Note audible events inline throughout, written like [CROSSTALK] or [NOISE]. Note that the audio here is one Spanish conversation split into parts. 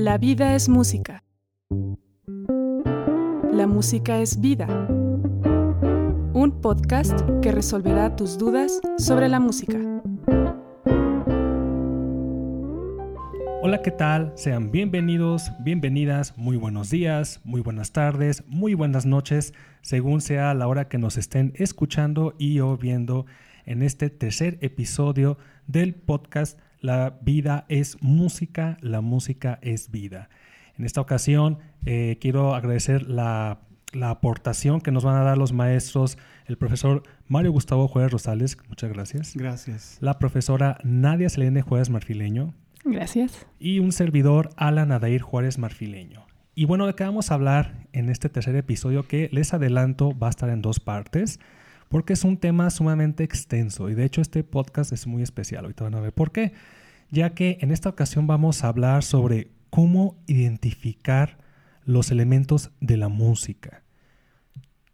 La vida es música. La música es vida. Un podcast que resolverá tus dudas sobre la música. Hola, ¿qué tal? Sean bienvenidos, bienvenidas, muy buenos días, muy buenas tardes, muy buenas noches, según sea la hora que nos estén escuchando y o viendo en este tercer episodio del podcast La vida es música, la música es vida. En esta ocasión eh, quiero agradecer la, aportación que nos van a dar los maestros, el profesor Mario Gustavo Juárez Rosales, muchas gracias. Gracias. La profesora Nadia Selene Juárez Marfileño. Gracias. Y un servidor, Alan Adair Juárez Marfileño. Y bueno, de qué vamos a hablar en este tercer episodio que les adelanto va a estar en dos partes porque es un tema sumamente extenso y de hecho este podcast es muy especial. Ahorita van a ver por qué. Ya que en esta ocasión vamos a hablar sobre cómo identificar los elementos de la música.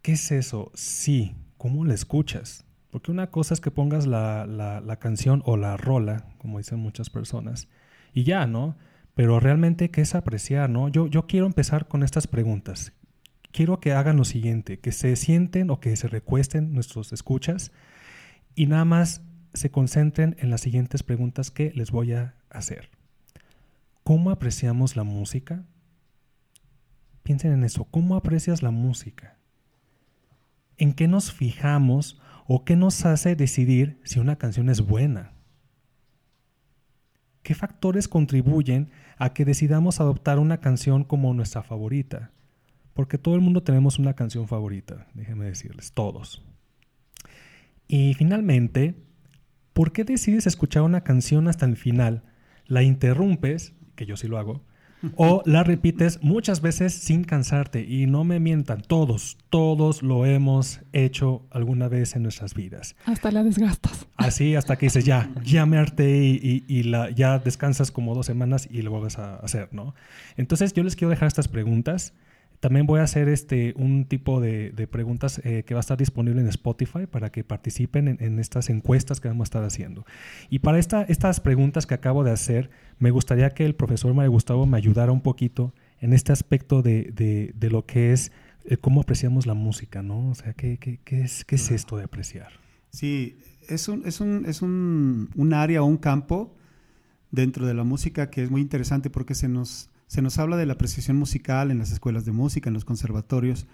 ¿Qué es eso? Sí, ¿cómo la escuchas? Porque una cosa es que pongas la, la canción o la rola, como dicen muchas personas, y ya, ¿no? Pero realmente, ¿qué es apreciar, no? Yo, yo quiero empezar con estas preguntas quiero que hagan lo siguiente, que se sienten o que se recuesten nuestros escuchas y nada más se concentren en las siguientes preguntas que les voy a hacer. ¿Cómo apreciamos la música? Piensen en eso, ¿cómo aprecias la música? ¿En qué nos fijamos o qué nos hace decidir si una canción es buena? ¿Qué factores contribuyen a que decidamos adoptar una canción como nuestra favorita? Porque todo el mundo tenemos una canción favorita, déjenme decirles, todos. Y finalmente, ¿por qué decides escuchar una canción hasta el final? La interrumpes, que yo sí lo hago, [LAUGHS] o la repites muchas veces sin cansarte. Y no me mientan, todos, todos lo hemos hecho alguna vez en nuestras vidas. Hasta la desgastas. Así, hasta que dices, ya, ya me harté y, la, ya descansas como dos semanas y lo vuelves a hacer, ¿no? Entonces yo les quiero dejar estas preguntas. También voy a hacer este, un tipo de, preguntas eh, que va a estar disponible en Spotify para que participen en, estas encuestas que vamos a estar haciendo. Y para esta, estas preguntas que acabo de hacer, me gustaría que el profesor Mario Gustavo me ayudara un poquito en este aspecto de, lo que es eh, cómo apreciamos la música, ¿no? O sea, ¿qué, es, qué es esto de apreciar? Sí, es un, es un, es un, un área o un campo dentro de la música que es muy interesante porque se nos se nos habla de la apreciación musical en las escuelas de música, en los conservatorios,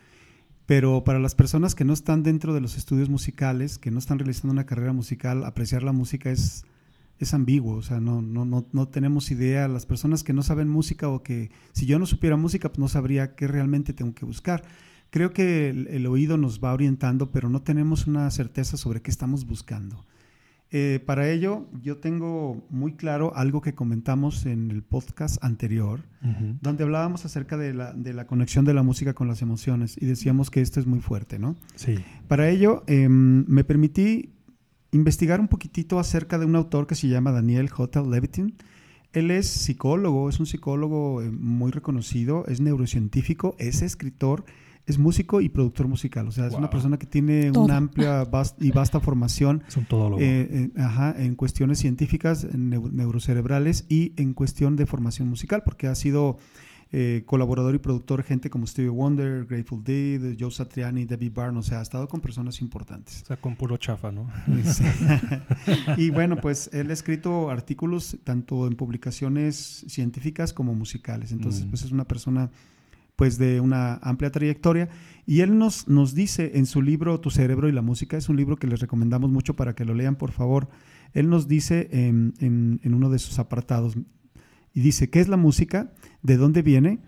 pero para las personas que no están dentro de los estudios musicales, que no están realizando una carrera musical, apreciar la música es, es ambiguo, o sea, no, no, no, no tenemos idea. Las personas que no saben música o que si yo no supiera música, pues no sabría qué realmente tengo que buscar. Creo que el oído nos va orientando, pero no tenemos una certeza sobre qué estamos buscando. Eh, para ello, yo tengo muy claro algo que comentamos en el podcast anterior, donde hablábamos acerca de la, de la, conexión de la música con las emociones y decíamos que esto es muy fuerte, ¿no? Sí. Para ello, em, me permití investigar un poquitito acerca de un autor que se llama Daniel J. Levitin. Él es psicólogo, es un psicólogo eh, muy reconocido, es neurocientífico, es escritor es músico y productor musical. O sea, es una persona que tiene una amplia y vasta formación [LAUGHS] es un todólogo. Eh, eh, en cuestiones científicas, neurocerebrales y en cuestión de formación musical, porque ha sido eh, colaborador y productor gente como Stevie Wonder, Grateful Dead, Joe Satriani, Debbie Byrne. O sea, ha estado con personas importantes. O sea, con puro chafa, ¿no? [LAUGHS] y bueno, pues él ha escrito artículos tanto en publicaciones científicas como musicales. Entonces, mm. pues es una persona pues de una amplia trayectoria. Y él nos, nos dice en su libro Tu cerebro y la música, es un libro que les recomendamos mucho para que lo lean, por favor. Él nos dice en, en, uno de sus apartados, y dice, ¿qué es la música? ¿De dónde viene?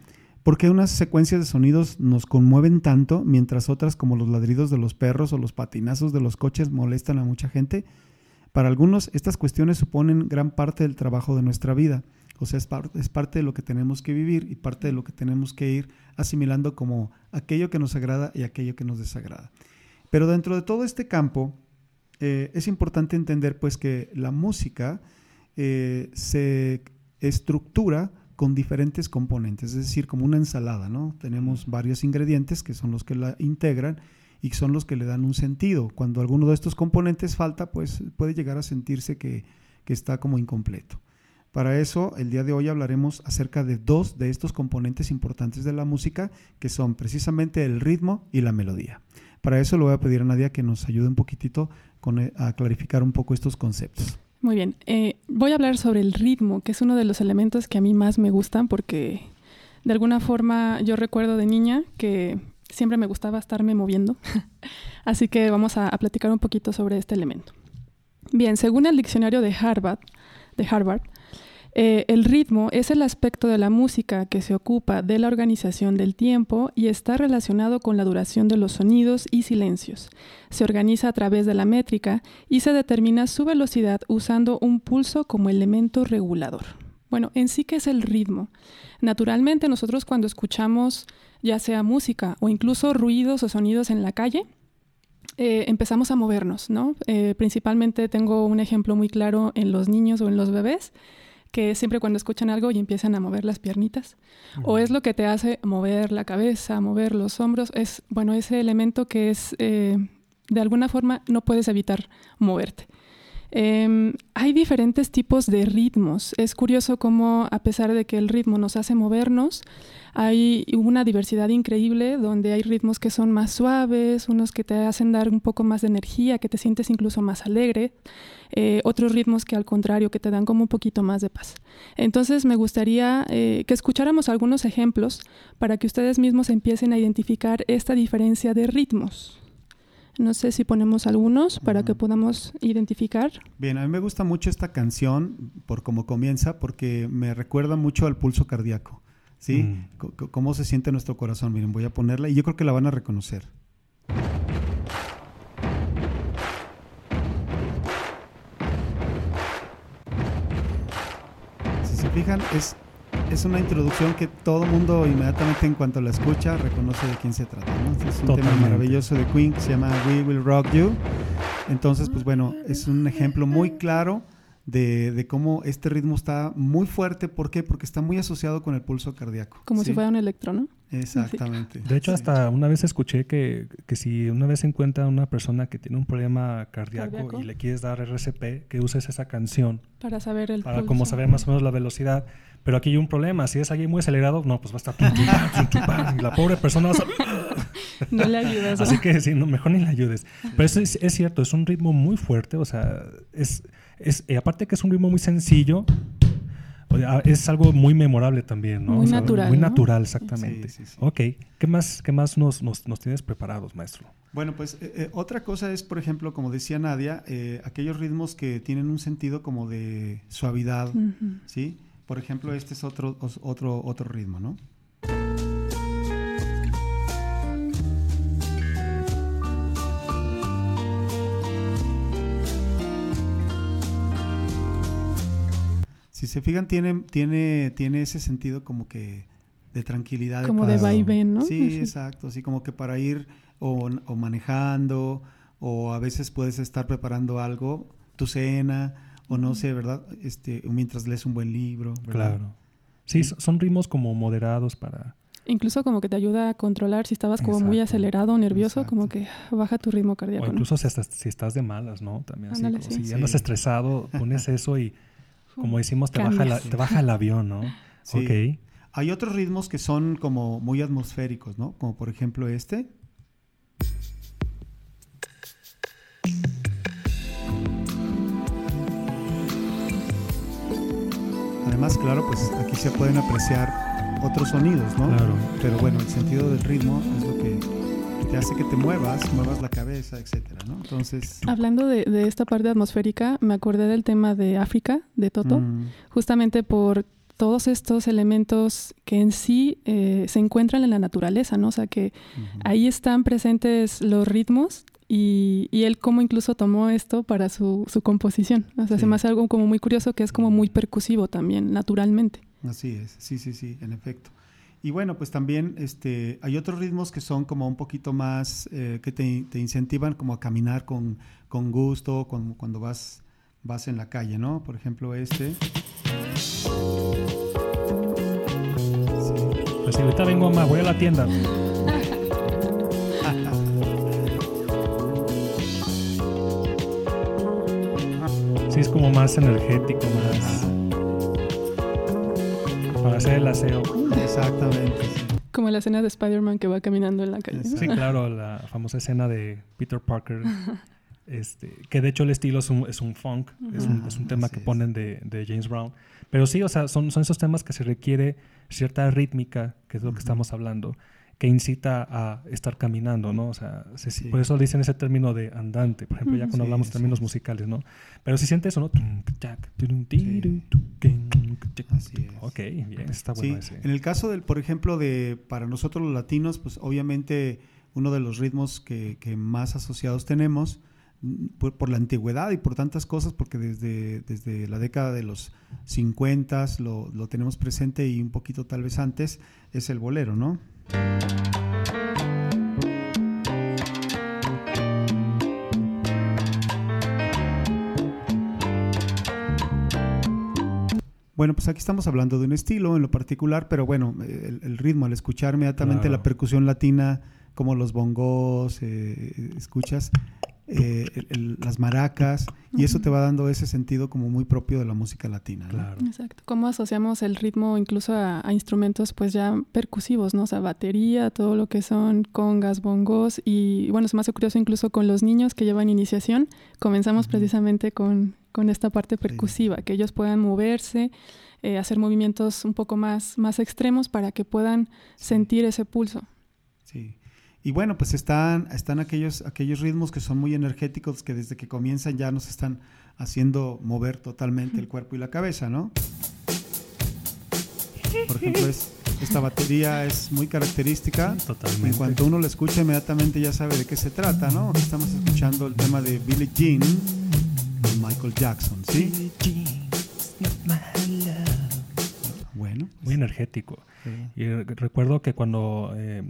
¿Por qué unas secuencias de sonidos nos conmueven tanto, mientras otras, como los ladridos de los perros o los patinazos de los coches, molestan a mucha gente? Para algunos, estas cuestiones suponen gran parte del trabajo de nuestra vida. O sea, es, es, parte de lo que tenemos que vivir y parte de lo que tenemos que ir asimilando como aquello que nos agrada y aquello que nos desagrada. Pero dentro de todo este campo, eh, es importante entender pues que la música eh, se estructura con diferentes componentes, es decir, como una ensalada, ¿no? Tenemos varios ingredientes que son los que la integran y son los que le dan un sentido. Cuando alguno de estos componentes falta, pues puede llegar a sentirse que, que está como incompleto. Para eso, el día de hoy hablaremos acerca de dos de estos componentes importantes de la música, que son precisamente el ritmo y la melodía. Para eso le voy a pedir a Nadia que nos ayude un poquitito eh, a clarificar un poco estos conceptos. Muy bien, eh, voy a hablar sobre el ritmo, que es uno de los elementos que a mí más me gustan porque de alguna forma yo recuerdo de niña que siempre me gustaba estarme moviendo, [LAUGHS] así que vamos a, a platicar un poquito sobre este elemento. Bien, según el diccionario de Harvard, de Harvard eh, el ritmo es el aspecto de la música que se ocupa de la organización del tiempo y está relacionado con la duración de los sonidos y silencios. Se organiza a través de la métrica y se determina su velocidad usando un pulso como elemento regulador. Bueno, en sí que es el ritmo. Naturalmente nosotros cuando escuchamos ya sea música o incluso ruidos o sonidos en la calle, eh, empezamos a movernos, ¿no? Eh, principalmente tengo un ejemplo muy claro en los niños o en los bebés que siempre cuando escuchan algo y empiezan a mover las piernitas, o es lo que te hace mover la cabeza, mover los hombros, es, bueno, ese elemento que es, eh, de alguna forma, no puedes evitar moverte. Em, hay diferentes tipos de ritmos. Es curioso cómo, a pesar de que el ritmo nos hace movernos, hay una diversidad increíble donde hay ritmos que son más suaves, unos que te hacen dar un poco más de energía, que te sientes incluso más alegre, eh, otros ritmos que al contrario, que te dan como un poquito más de paz. Entonces me gustaría eh, que escucháramos algunos ejemplos para que ustedes mismos empiecen a identificar esta diferencia de ritmos. No sé si ponemos algunos para que podamos identificar. Bien, a mí me gusta mucho esta canción por cómo comienza, porque me recuerda mucho al pulso cardíaco. ¿Sí? Mm. cómo se siente nuestro corazón. Miren, voy a ponerla y yo creo que la van a reconocer. Si se fijan, es es una introducción que todo mundo inmediatamente en cuanto la escucha reconoce de quién se trata. Es un tema maravilloso de Queen que se llama We Will Rock You. Entonces, pues bueno, es un ejemplo muy claro de, cómo este ritmo está muy fuerte. ¿Por qué? Porque está muy asociado con el pulso cardíaco. Como si fuera un electro, ¿no? Exactamente. De hecho, hasta una vez escuché que, que, si una vez encuentra una persona que tiene un problema cardíaco, y le quieres dar RCP, que uses esa canción. Para saber el Para como saber más o menos la velocidad. Pero aquí hay un problema. Si es alguien muy acelerado, no, pues va a estar... y la pobre persona va a... [LAUGHS] no le ayudas. Así que sí, no, mejor ni le ayudes. Pero es, es, cierto, es un ritmo muy fuerte. O sea, es, es aparte que es un ritmo muy sencillo, es algo muy memorable también, ¿no? Muy natural. Muy natural, exactamente. Sí, sí, ok. ¿Qué más, qué más nos, nos, tienes preparados, maestro? Bueno, pues eh, eh, otra cosa es, por ejemplo, como decía Nadia, eh, aquellos ritmos que tienen un sentido como de suavidad, ¿sí? Por ejemplo, este es otro, otro, otro ritmo, ¿no? Si se fijan, tiene, tiene, tiene ese sentido como que de tranquilidad. Como de, vaivén, ¿no? Sí, exacto. Así como que para ir o, manejando, o a veces puedes estar preparando algo, tu cena, o no sé, ¿verdad? Este, mientras lees un buen libro. Claro. Sí, son ritmos como moderados para... Incluso como que te ayuda a controlar si estabas como muy acelerado o nervioso, como que baja tu ritmo cardíaco. O incluso si, estás de malas, ¿no? También así, si andas estresado, pones eso y [LAUGHS] como decimos, te baja, te baja el avión, ¿no? Sí. Hay otros ritmos que son como muy atmosféricos, ¿no? Como por ejemplo este. Además, claro, pues aquí se pueden apreciar otros sonidos, ¿no? Claro. Pero bueno, el sentido del ritmo es lo que te hace que te muevas, muevas la cabeza, etcétera, ¿no? Entonces... Hablando de, esta parte atmosférica, me acordé del tema de África, de Toto, mm. justamente por todos estos elementos que en sí eh, se encuentran en la naturaleza, ¿no? O sea, que ahí están presentes los ritmos y, él como incluso tomó esto para su, composición. O sea, se me hace algo como muy curioso que es como muy percusivo también, naturalmente. Así es, sí, sí, sí, en efecto. Y bueno, pues también este, hay otros ritmos que son como un poquito más, eh, que te, te, incentivan como a caminar con, con gusto, con, cuando vas, vas en la calle, ¿no? Por ejemplo, este. Sí. Pues si ahorita vengo más, voy a la tienda. Sí, es como más energético, más... Para hacer el aseo. Exactamente. Como la escena de Spider-Man que va caminando en la calle. Sí, claro, la famosa escena de Peter Parker. [LAUGHS] Este, que de hecho el estilo es un, es un funk, es, un, es un, tema que ponen de, de, James Brown. Pero sí, o sea, son, son esos temas que se requiere cierta rítmica, que es lo que estamos hablando, que incita a estar caminando, ¿no? O sea, por eso dicen ese término de andante, por ejemplo, ya cuando hablamos de términos musicales, ¿no? Pero si sientes eso, ¿no? Así es. Ok, bien, está bueno ese. En el caso del, por ejemplo, de para nosotros los latinos, pues obviamente uno de los ritmos que, que más asociados tenemos por, la antigüedad y por tantas cosas, porque desde, desde la década de los 50 lo, lo tenemos presente y un poquito tal vez antes, es el bolero, ¿no? Bueno, pues aquí estamos hablando de un estilo en lo particular, pero bueno, el, ritmo, al escuchar inmediatamente la percusión latina, como los bongos, eh, escuchas, eh, las maracas, y eso te va dando ese sentido como muy propio de la música latina. Claro. Exacto. ¿Cómo asociamos el ritmo incluso a, instrumentos pues ya percusivos, ¿no? O sea, batería, todo lo que son congas, bongos, y bueno, es más curioso incluso con los niños que llevan iniciación, comenzamos precisamente con, con, esta parte percusiva, que ellos puedan moverse, eh, hacer movimientos un poco más, más extremos para que puedan sentir ese pulso. Sí. Y bueno, pues están, están aquellos, aquellos ritmos que son muy energéticos que desde que comienzan ya nos están haciendo mover totalmente el cuerpo y la cabeza, ¿no? Por ejemplo, esta batería es muy característica. Totalmente. En cuanto uno la escucha, inmediatamente ya sabe de qué se trata, ¿no? Estamos escuchando el tema de Billie Jean de Michael Jackson, ¿sí? Bueno. Muy energético. Y recuerdo que cuando eh,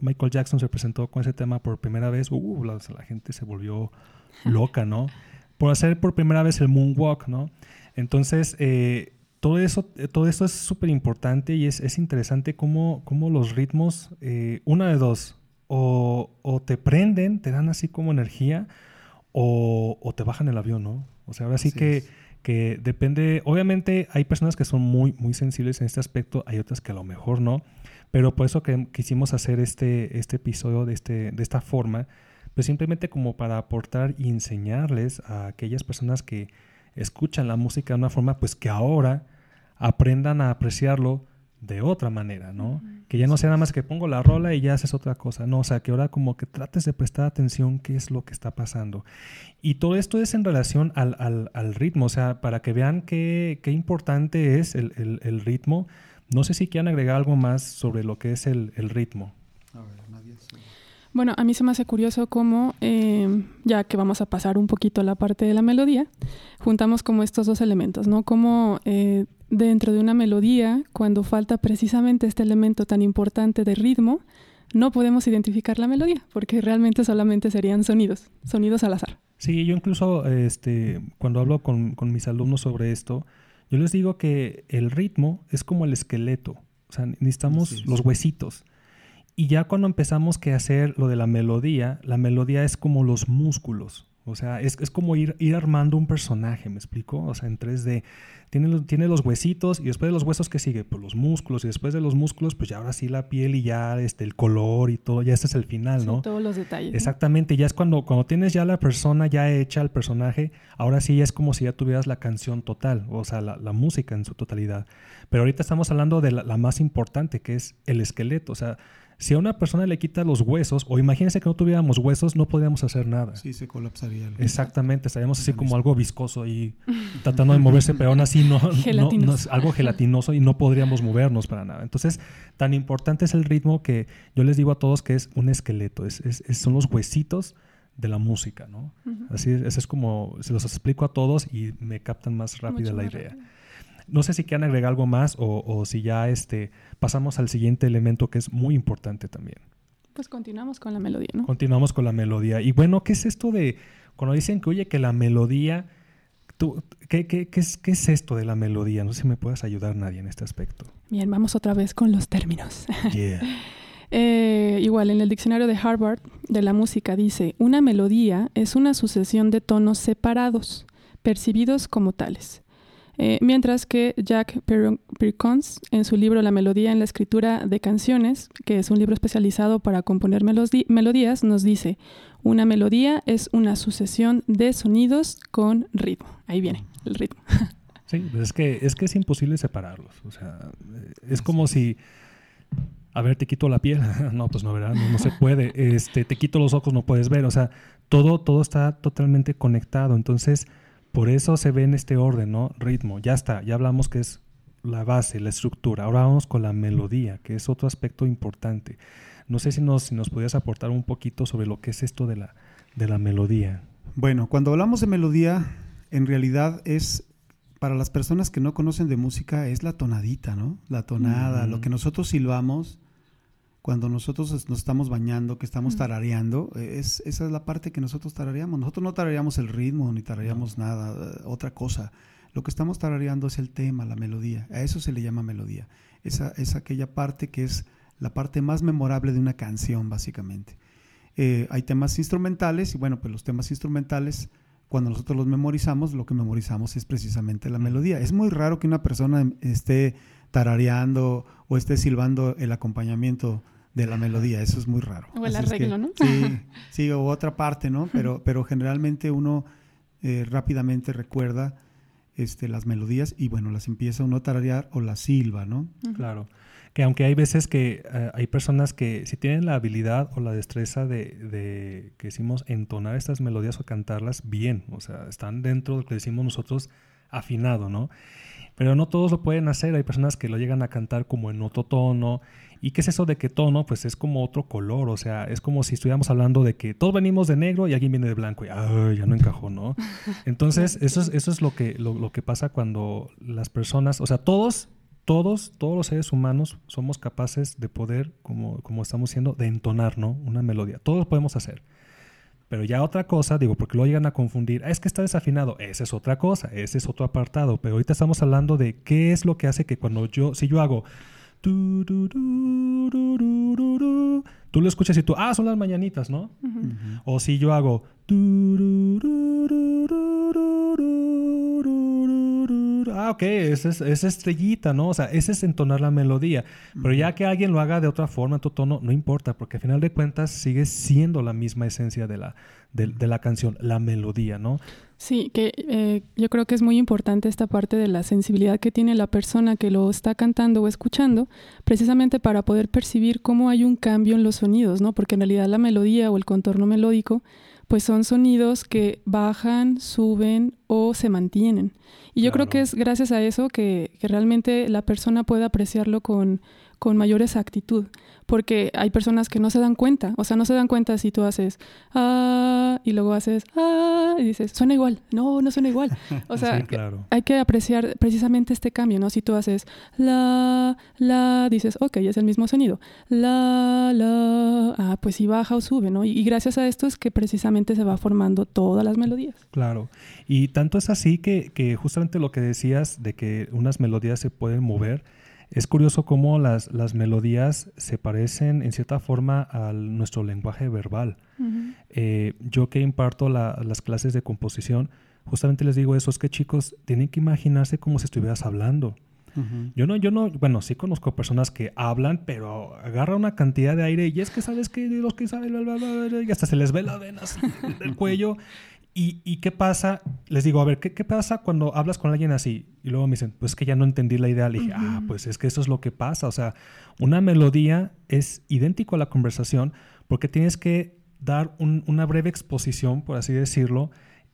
Michael Jackson se presentó con ese tema por primera vez, uh, la, gente se volvió [LAUGHS] loca, ¿no? Por hacer por primera vez el moonwalk, ¿no? Entonces, eh, todo, eso, todo esto es súper importante y es, es interesante cómo, cómo, los ritmos, eh, una de dos, o, o, te prenden, te dan así como energía, o, o, te bajan el avión, ¿no? O sea, ahora sí que que depende, obviamente hay personas que son muy, muy sensibles en este aspecto, hay otras que a lo mejor no, pero por eso que quisimos hacer este, este episodio de, este, de esta forma, pues simplemente como para aportar y enseñarles a aquellas personas que escuchan la música de una forma, pues que ahora aprendan a apreciarlo de otra manera, ¿no? Que ya no sea nada más que pongo la rola y ya haces otra cosa, no, o sea, que ahora como que trates de prestar atención qué es lo que está pasando. Y todo esto es en relación al, al, al ritmo, o sea, para que vean qué, qué importante es el, el, el, ritmo. No sé si quieren agregar algo más sobre lo que es el, ritmo. A ver, nadie Bueno, a mí se me hace curioso cómo, eh, ya que vamos a pasar un poquito a la parte de la melodía, juntamos como estos dos elementos, ¿no? Como eh, dentro de una melodía, cuando falta precisamente este elemento tan importante de ritmo, no podemos identificar la melodía, porque realmente solamente serían sonidos, sonidos al azar. Sí, yo incluso este, cuando hablo con, mis alumnos sobre esto, yo les digo que el ritmo es como el esqueleto, o sea, necesitamos los huesitos. Y ya cuando empezamos que hacer lo de la melodía, la melodía es como los músculos. O sea, es, es como ir, ir armando un personaje, ¿me explico? O sea, en 3D. Tiene, tiene los huesitos y después de los huesos, ¿qué sigue? Pues los músculos y después de los músculos, pues ya ahora sí la piel y ya este, el color y todo, ya este es el final, ¿no? todos los detalles. Exactamente, ya es cuando, cuando tienes ya la persona ya hecha, el personaje, ahora sí ya es como si ya tuvieras la canción total, o sea, la, la música en su totalidad. Pero ahorita estamos hablando de la, la más importante, que es el esqueleto, o sea, si a una persona le quita los huesos, o imagínense que no tuviéramos huesos, no podríamos hacer nada. Sí, se colapsaría. Exactamente, estaríamos así como algo viscoso y tratando de moverse, pero aún así no, no, es algo gelatinoso y no podríamos movernos para nada. Entonces, tan importante es el ritmo que yo les digo a todos que es un esqueleto, es, es, son los huesitos de la música, ¿no? Así es, es como, se los explico a todos y me captan más rápido la idea. No sé si quieren agregar algo más o, o si ya este, pasamos al siguiente elemento que es muy importante también. Pues continuamos con la melodía, ¿no? Continuamos con la melodía. Y bueno, ¿qué es esto de cuando dicen que, oye, que la melodía... Tú, ¿qué, qué, qué, es, ¿Qué es esto de la melodía? No sé si me puedes ayudar nadie en este aspecto. Bien, vamos otra vez con los términos. [LAUGHS] [LAUGHS] eh, igual, en el diccionario de Harvard de la música dice, una melodía es una sucesión de tonos separados, percibidos como tales Eh, mientras que Jack Perkins, en su libro La melodía en la escritura de canciones, que es un libro especializado para componer melodías, nos dice, una melodía es una sucesión de sonidos con ritmo. Ahí viene el ritmo. [LAUGHS] Sí, es que es, que es imposible separarlos. O sea, es como si a ver, te quito la piel. [LAUGHS] no, pues no, ¿verdad? No, se puede. Este, te quito los ojos, no puedes ver. O sea, todo, todo está totalmente conectado. Entonces, por eso se ve en este orden, ¿no? Ritmo. Ya está, ya hablamos que es la base, la estructura. Ahora vamos con la melodía, que es otro aspecto importante. No sé si nos, si nos podías aportar un poquito sobre lo que es esto de la, de la melodía. Bueno, cuando hablamos de melodía, en realidad es para las personas que no conocen de música es la tonadita, ¿no? La tonada, lo que nosotros silbamos cuando nosotros nos estamos bañando, que estamos tarareando, es, esa es la parte que nosotros tarareamos. Nosotros no tarareamos el ritmo ni tarareamos nada, eh, otra cosa. Lo que estamos tarareando es el tema, la melodía. A eso se le llama melodía. Esa es aquella parte que es la parte más memorable de una canción, básicamente. Eh, hay temas instrumentales y bueno, pues los temas instrumentales cuando nosotros los memorizamos, lo que memorizamos es precisamente la melodía. Es muy raro que una persona esté tarareando o esté silbando el acompañamiento de la melodía, eso es muy raro. O el arreglo, ¿no? Sí, [LAUGHS] sí, o otra parte, ¿no? Pero, pero generalmente uno eh, rápidamente recuerda este, las melodías y bueno, las empieza uno a tararear o las silba, ¿no? Claro que aunque hay veces que eh, hay personas que si tienen la habilidad o la destreza de, de, que decimos, entonar estas melodías o cantarlas bien, o sea, están dentro de lo que decimos nosotros afinado, ¿no? Pero no todos lo pueden hacer, hay personas que lo llegan a cantar como en otro tono. ¿Y qué es eso de que tono? Pues es como otro color, o sea, es como si estuviéramos hablando de que todos venimos de negro y alguien viene de blanco y ¡ay! ya no encajó, ¿no? [LAUGHS] Entonces, eso es, eso es lo, que, lo, lo que pasa cuando las personas, o sea, todos todos, todos los seres humanos somos capaces de poder, como, como estamos diciendo, de entonar, ¿no? Una melodía. Todos lo podemos hacer. Pero ya otra cosa, digo, porque lo llegan a confundir, es que está desafinado, esa es otra cosa, ese es otro apartado, pero ahorita estamos hablando de qué es lo que hace que cuando yo, si yo hago, tú lo escuchas y tú, ah, son las mañanitas, ¿no? O si yo hago, ah, ok, esa es, estrellita, ¿no? O sea, ese es entonar la melodía. Pero ya que alguien lo haga de otra forma, en tu tono, no importa, porque al final de cuentas sigue siendo la misma esencia de la, de, la canción, la melodía, ¿no? Sí, que eh, yo creo que es muy importante esta parte de la sensibilidad que tiene la persona que lo está cantando o escuchando, precisamente para poder percibir cómo hay un cambio en los sonidos, ¿no? Porque en realidad la melodía o el contorno melódico pues son sonidos que bajan, suben o se mantienen. Y yo creo que es gracias a eso que, que realmente la persona puede apreciarlo con, con mayor exactitud porque hay personas que no se dan cuenta, o sea, no se dan cuenta si tú haces ah y luego haces ah y dices, suena igual, no, no suena igual. O [LAUGHS] sea, hay que apreciar precisamente este cambio, ¿no? Si tú haces la, la, dices, ok, es el mismo sonido, la, la, ah, pues si baja o sube, ¿no? Y, gracias a esto es que precisamente se va formando todas las melodías. Claro, y tanto es así que, que justamente lo que decías de que unas melodías se pueden mover, es curioso cómo las, las melodías se parecen en cierta forma a nuestro lenguaje verbal. Eh, yo que imparto las clases de composición, justamente les digo eso, es que chicos tienen que imaginarse como si estuvieras hablando. Yo no, yo no, bueno, sí conozco personas que hablan, pero agarra una cantidad de aire y es que sabes que los que saben, y hasta se les ve la venas del cuello ¿Y, qué pasa? Les digo, a ver, ¿qué, pasa cuando hablas con alguien así? Y luego me dicen, pues que ya no entendí la idea. Le dije, ah, pues es que eso es lo que pasa. O sea, una melodía es idéntico a la conversación porque tienes que dar una breve exposición, por así decirlo,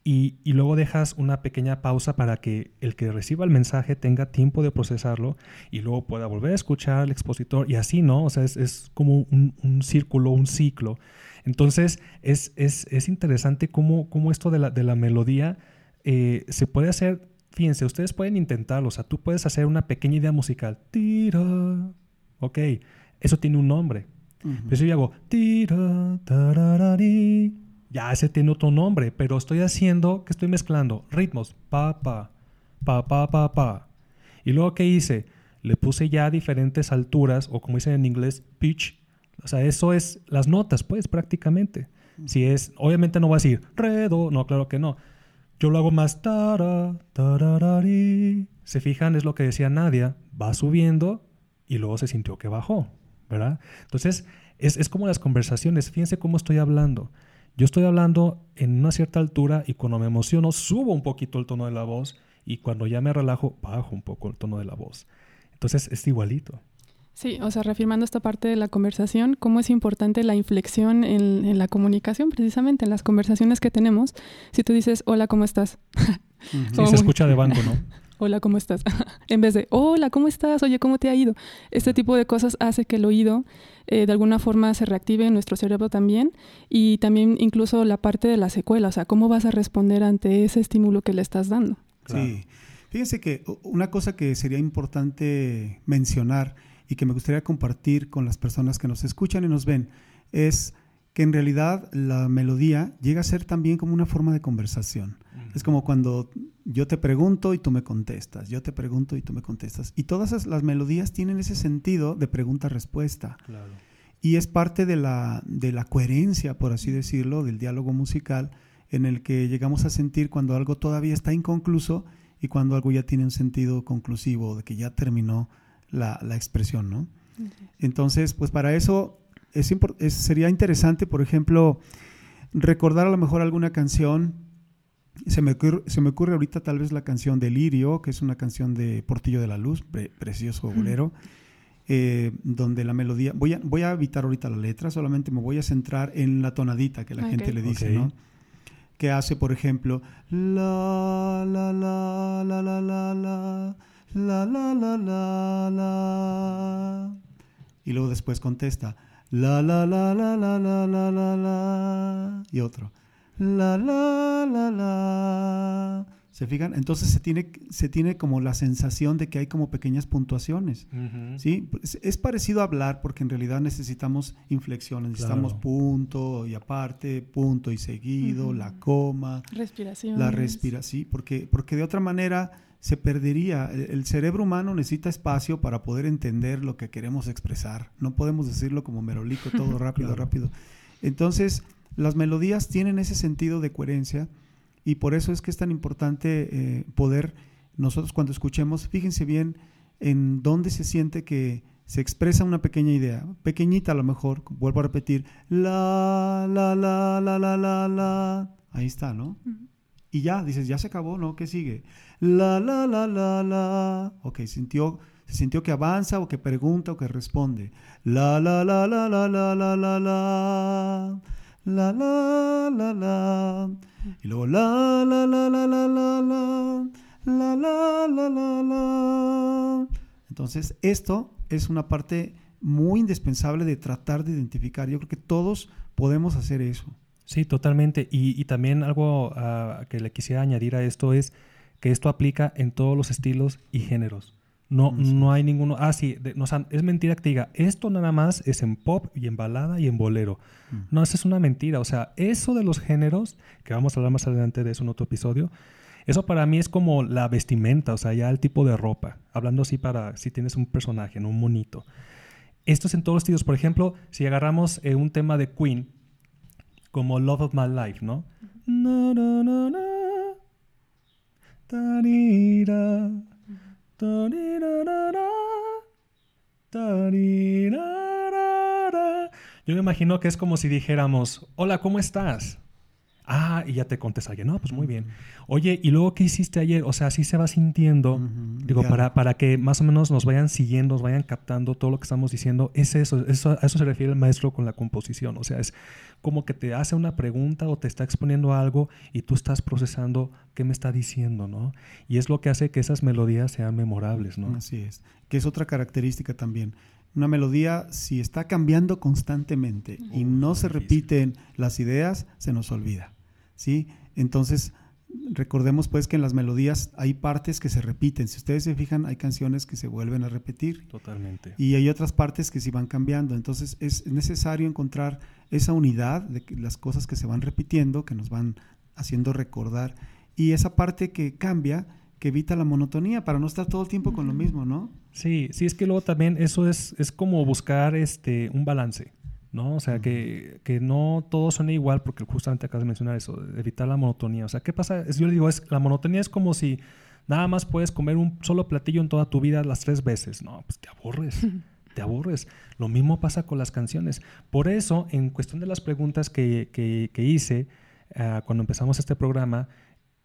y, luego dejas una pequeña pausa para que el que reciba el mensaje tenga tiempo de procesarlo y luego pueda volver a escuchar al expositor y así, ¿no? O sea, es, como un, un círculo, un ciclo. Entonces, es, es, es interesante cómo, cómo, esto de la, de la melodía eh, se puede hacer, fíjense, ustedes pueden intentarlo, o sea, tú puedes hacer una pequeña idea musical, tira, ok, eso tiene un nombre. Pero si yo hago, tira, tararari, ya ese tiene otro nombre, pero estoy haciendo, que estoy mezclando ritmos, pa, pa, pa, pa, pa, pa. Y luego, ¿qué hice? Le puse ya diferentes alturas, o como dicen en inglés, pitch, o sea, eso es las notas, pues, prácticamente. Si es, obviamente no va a decir re, do, no, claro que no. Yo lo hago más. Se fijan, es lo que decía Nadia. Va subiendo y luego se sintió que bajó, ¿verdad? Entonces, es, es como las conversaciones. Fíjense cómo estoy hablando. Yo estoy hablando en una cierta altura y cuando me emociono subo un poquito el tono de la voz y cuando ya me relajo bajo un poco el tono de la voz. Entonces es igualito. Sí, o sea, reafirmando esta parte de la conversación, cómo es importante la inflexión en, la comunicación, precisamente en las conversaciones que tenemos. Si tú dices, hola, ¿cómo estás? Sí, se escucha de banco, ¿no? [LAUGHS] hola, ¿cómo estás? [LAUGHS] en vez de, hola, ¿cómo estás? Oye, ¿cómo te ha ido? Este tipo de cosas hace que el oído eh, de alguna forma se reactive en nuestro cerebro también y también incluso la parte de la secuela, o sea, ¿cómo vas a responder ante ese estímulo que le estás dando? Sí, fíjense que una cosa que sería importante mencionar y que me gustaría compartir con las personas que nos escuchan y nos ven es que en realidad la melodía llega a ser también como una forma de conversación. Es como cuando yo te pregunto y tú me contestas, yo te pregunto y tú me contestas. Y todas las melodías tienen ese sentido de pregunta-respuesta. Y es parte de la, de la coherencia, por así decirlo, del diálogo musical, en el que llegamos a sentir cuando algo todavía está inconcluso y cuando algo ya tiene un sentido conclusivo, de que ya terminó la, expresión, ¿no? Entonces, pues para eso es, sería interesante, por ejemplo, recordar a lo mejor alguna canción. Se me, ocurre, se me ocurre ahorita tal vez la canción de Lirio, que es una canción de Portillo de la Luz, precioso bolero, eh, donde la melodía, voy a, voy a evitar ahorita la letra, solamente me voy a centrar en la tonadita que la gente le dice, ¿no? Que hace, por ejemplo, la, la, la, la, la, la, la, la, la, la, la, la. Y luego después contesta, la, la, la, la, la, la, la, la, la. Y otro, la, la, la, la. ¿Se fijan? Entonces se tiene, se tiene como la sensación de que hay como pequeñas puntuaciones. ¿sí? Es, parecido a hablar porque en realidad necesitamos inflexiones, necesitamos punto y aparte, punto y seguido, la coma. Respiración. La respiración, porque, porque de otra manera se perdería. El, cerebro humano necesita espacio para poder entender lo que queremos expresar. No podemos decirlo como merolico, todo [LAUGHS] rápido, rápido. Entonces, las melodías tienen ese sentido de coherencia y por eso es que es tan importante eh, poder, nosotros cuando escuchemos, fíjense bien en dónde se siente que se expresa una pequeña idea, pequeñita a lo mejor, vuelvo a repetir, la, la, la, la, la, la, la, ahí está, ¿no? Y ya, dices, ya se acabó, ¿no? ¿Qué sigue? La, la, la, la, la. Ok, sintió, se sintió que avanza o que pregunta o que responde. La, la, la, la, la, la, la, la, la. La, la, la, la. Y luego la, la, la, la, la, la, la. La, la, la, la, la. Entonces, esto es una parte muy indispensable de tratar de identificar. Yo creo que todos podemos hacer eso. Sí, totalmente. Y, y también algo uh, que le quisiera añadir a esto es que esto aplica en todos los estilos y géneros. No, no hay ninguno. Ah, sí, no, es mentira que te diga, esto nada más es en pop y en balada y en bolero. No, esa es una mentira. O sea, eso de los géneros, que vamos a hablar más adelante de eso en otro episodio, eso para mí es como la vestimenta, o sea, ya el tipo de ropa. Hablando así para si tienes un personaje, ¿no? un monito. Esto es en todos los estilos. Por ejemplo, si agarramos eh, un tema de Queen, como Love of My Life, ¿no? Yo me imagino que es como si dijéramos, hola, ¿cómo estás? Ah, y ya te contesta alguien, no, pues muy bien. Oye, ¿y luego qué hiciste ayer? O sea, así se va sintiendo, digo, para, para que más o menos nos vayan siguiendo, nos vayan captando todo lo que estamos diciendo. Es eso, eso, a eso se refiere el maestro con la composición. O sea, es como que te hace una pregunta o te está exponiendo algo y tú estás procesando qué me está diciendo, ¿no? Y es lo que hace que esas melodías sean memorables, ¿no? Así es, que es otra característica también. Una melodía, si está cambiando constantemente y no se repiten las ideas, se nos olvida. ¿Sí? Entonces, recordemos pues que en las melodías hay partes que se repiten. Si ustedes se fijan, hay canciones que se vuelven a repetir. Totalmente. Y hay otras partes que sí van cambiando. Entonces, es necesario encontrar esa unidad de las cosas que se van repitiendo, que nos van haciendo recordar. Y esa parte que cambia, que evita la monotonía para no estar todo el tiempo con lo mismo, ¿no? Sí, sí, es que luego también eso es, es como buscar este, un balance. ¿No? O sea, que, que, no todo suene igual, porque justamente acabas de mencionar eso, de evitar la monotonía. O sea, ¿qué pasa? yo le digo, es, la monotonía es como si nada más puedes comer un solo platillo en toda tu vida las tres veces. No, pues te aburres. te aburres. Lo mismo pasa con las canciones. Por eso, en cuestión de las preguntas que, que, hice uh, cuando empezamos este programa,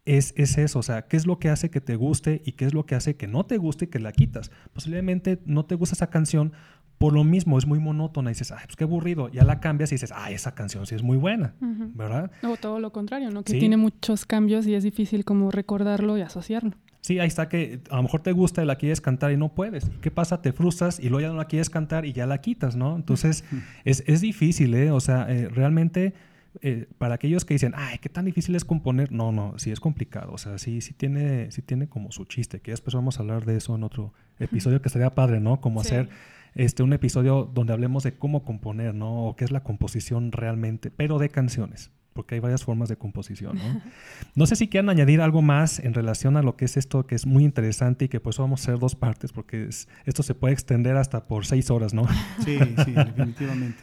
es, es, eso, o sea, ¿qué es lo que hace que te guste y qué es lo que hace que no te guste y que la quitas? Posiblemente no te gusta esa canción por lo mismo, es muy monótona y dices, ay, pues qué aburrido, ya la cambias y dices, ay, esa canción sí es muy buena, ¿verdad? O todo lo contrario, ¿no? Que tiene muchos cambios y es difícil como recordarlo y asociarlo. Sí, ahí está que a lo mejor te gusta y la quieres cantar y no puedes. ¿Qué pasa? Te frustras y luego ya no la quieres cantar y ya la quitas, ¿no? Entonces, es, es difícil, ¿eh? O sea, eh, realmente eh, para aquellos que dicen, ay, qué tan difícil es componer, no, no, sí es complicado, o sea, sí, sí tiene, sí tiene como su chiste, que después vamos a hablar de eso en otro episodio [LAUGHS] que estaría padre, ¿no? Como hacer este, un episodio donde hablemos de cómo componer, ¿no? O qué es la composición realmente, pero de canciones porque hay varias formas de composición. ¿no? [LAUGHS] no sé si quieran añadir algo más en relación a lo que es esto, que es muy interesante y que pues vamos a hacer dos partes, porque esto se puede extender hasta por seis horas, ¿no? [LAUGHS] Sí, sí, definitivamente.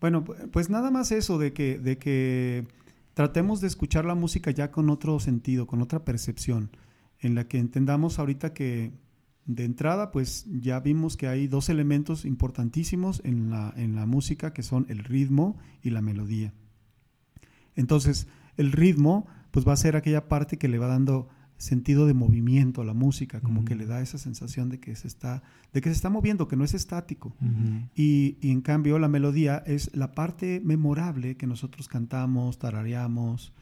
Bueno, pues nada más eso de que, de que tratemos de escuchar la música ya con otro sentido, con otra percepción, en la que entendamos ahorita que de entrada, pues ya vimos que hay dos elementos importantísimos en la, en la música, que son el ritmo y la melodía. Entonces, el ritmo, pues va a ser aquella parte que le va dando sentido de movimiento a la música, como que le da esa sensación de que se está, de que se está moviendo, que no es estático. y, en cambio la melodía es la parte memorable que nosotros cantamos, tarareamos,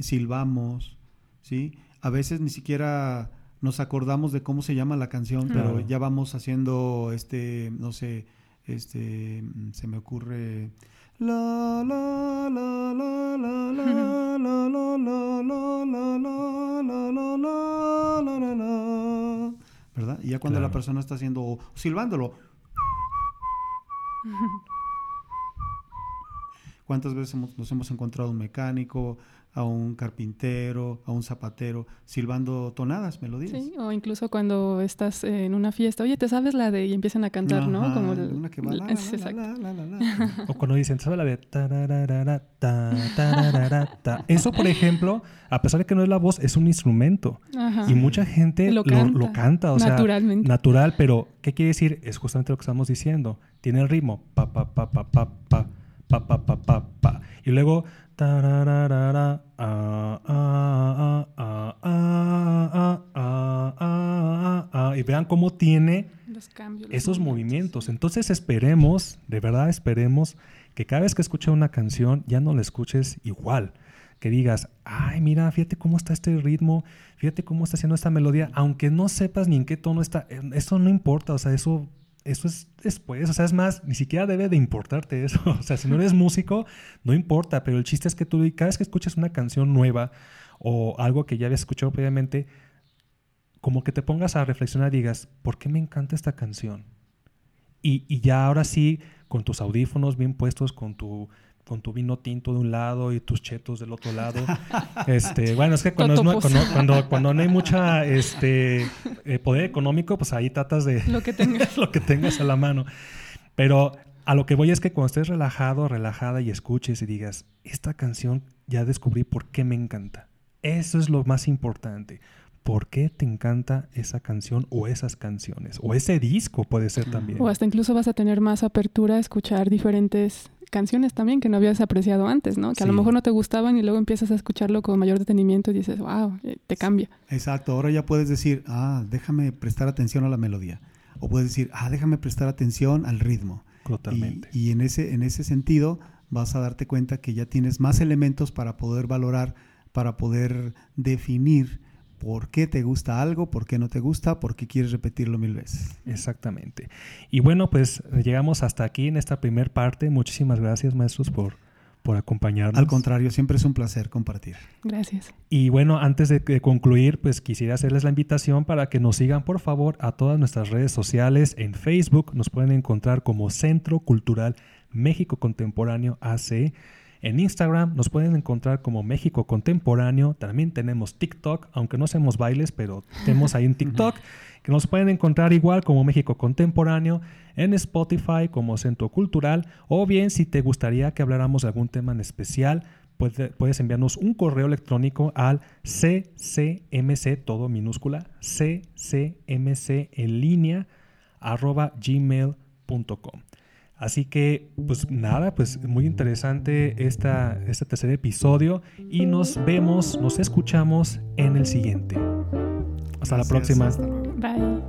silbamos, ¿sí? A veces ni siquiera nos acordamos de cómo se llama la canción, pero ya vamos haciendo este, no sé, este, se me ocurre la la la la la la la la la la la la la la la ¿verdad? Y ya cuando la persona está haciendo silbándolo ¿Cuántas veces nos hemos encontrado un mecánico, a un carpintero, a un zapatero, silbando tonadas, melodías. Sí, o incluso cuando estás en una fiesta, oye, ¿te sabes la de...? y empiezan a cantar, ¿no? Como una que va la, O cuando dicen, ¿sabes la de...? Eso, por ejemplo, a pesar de que no es la voz, es un instrumento. Y mucha gente lo canta, o sea, naturalmente. natural, pero ¿qué quiere decir? Es justamente lo que estamos diciendo. Tiene el ritmo, pa, pa, pa, pa, pa, pa, pa, pa, pa, pa, pa. Y luego y vean cómo tiene esos movimientos. Entonces esperemos, de verdad esperemos, que cada vez que escuches una canción ya no la escuches igual. Que digas, ay, mira, fíjate cómo está este ritmo, fíjate cómo está haciendo esta melodía, aunque no sepas ni en qué tono está, eso no importa, o sea, eso eso es después, o sea, es más, ni siquiera debe de importarte eso. [LAUGHS] O sea, si no eres músico, no importa, pero el chiste es que tú cada vez que escuches una canción nueva o algo que ya habías escuchado previamente, como que te pongas a reflexionar digas, ¿por qué me encanta esta canción? Y, y ya ahora sí, con tus audífonos bien puestos, con tu con tu vino tinto de un lado y tus chetos del otro lado. [LAUGHS] este, bueno, es que cuando, no, cuando, cuando, no hay mucha este, eh, poder económico, pues ahí tratas de lo que, tengas. [LAUGHS] lo que tengas a la mano. Pero a lo que voy es que cuando estés relajado, relajada y escuches y digas, esta canción ya descubrí por qué me encanta. Eso es lo más importante. ¿Por qué te encanta esa canción o esas canciones? O ese disco puede ser también. O hasta incluso vas a tener más apertura a escuchar diferentes canciones también que no habías apreciado antes, ¿no? Que a lo mejor no te gustaban y luego empiezas a escucharlo con mayor detenimiento y dices, wow, eh, te cambia. Exacto, ahora ya puedes decir, ah, déjame prestar atención a la melodía. O puedes decir, ah, déjame prestar atención al ritmo. Totalmente. Y, en, ese, en ese sentido vas a darte cuenta que ya tienes más elementos para poder valorar, para poder definir por qué te gusta algo, por qué no te gusta, por qué quieres repetirlo mil veces. Exactamente. Y bueno, pues llegamos hasta aquí en esta primera parte. Muchísimas gracias, maestros, por, por acompañarnos. Al contrario, siempre es un placer compartir. Gracias. Y bueno, antes de, concluir, pues quisiera hacerles la invitación para que nos sigan, por favor, a todas nuestras redes sociales. En Facebook nos pueden encontrar como Centro Cultural México Contemporáneo AC. En Instagram nos pueden encontrar como México Contemporáneo. También tenemos TikTok, aunque no hacemos bailes, pero tenemos ahí en TikTok. que nos pueden encontrar igual como México Contemporáneo, en Spotify como Centro Cultural, o bien si te gustaría que habláramos de algún tema en especial, puedes enviarnos un correo electrónico al ccmc, todo minúscula, ccmc en línea, arroba gmail.com. Así que, pues nada, pues muy interesante esta, este tercer episodio y nos vemos, nos escuchamos en el siguiente. Hasta la próxima. Bye.